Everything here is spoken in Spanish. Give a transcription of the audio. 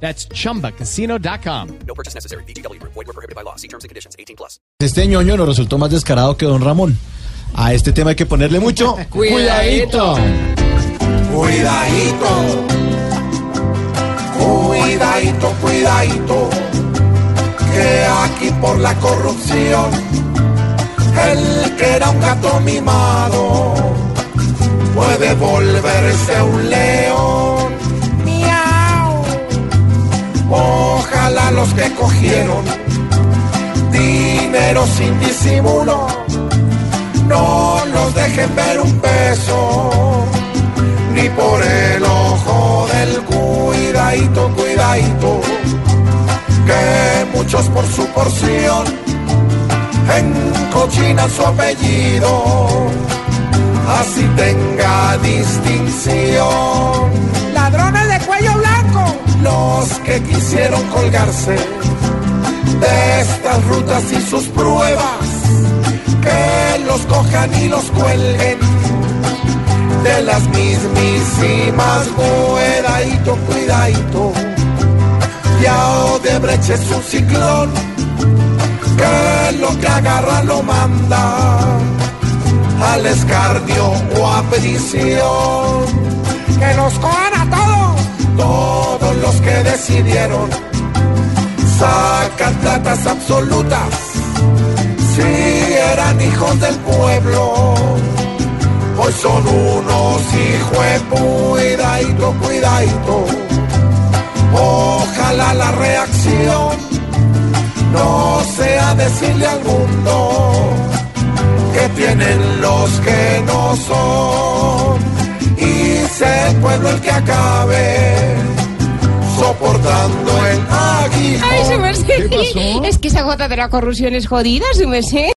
That's chumbacasino.com. No purchase necessary. BGW. Void were prohibited by law. See terms and conditions. 18 plus. Este ñoño nos resultó más descarado que don Ramón. A este tema hay que ponerle mucho cuidadito. Cuidadito, cuidadito, cuidadito, que aquí por la corrupción, el que era un gato mimado, puede volverse un león. Ojalá los que cogieron dinero sin disimulo, no los dejen ver un peso ni por el ojo del cuidadito, cuidadito, que muchos por su porción encochinan su apellido, así tenga distinción. Que quisieron colgarse de estas rutas y sus pruebas, que los cojan y los cuelguen de las mismísimas cuidadito, cuidadito. Ya Odebrecht es un ciclón que lo que agarra lo manda al escarnio o a prisión. Que nos cojan a decidieron sacar platas absolutas. Si eran hijos del pueblo hoy son unos hijos de cuidadito. Ojalá la reacción no sea decirle al mundo que tienen los que no son y sea el pueblo el que acabe soportando el aguijón. Ay, su merced. Es que esa gota de la corrupción es jodida, su merced.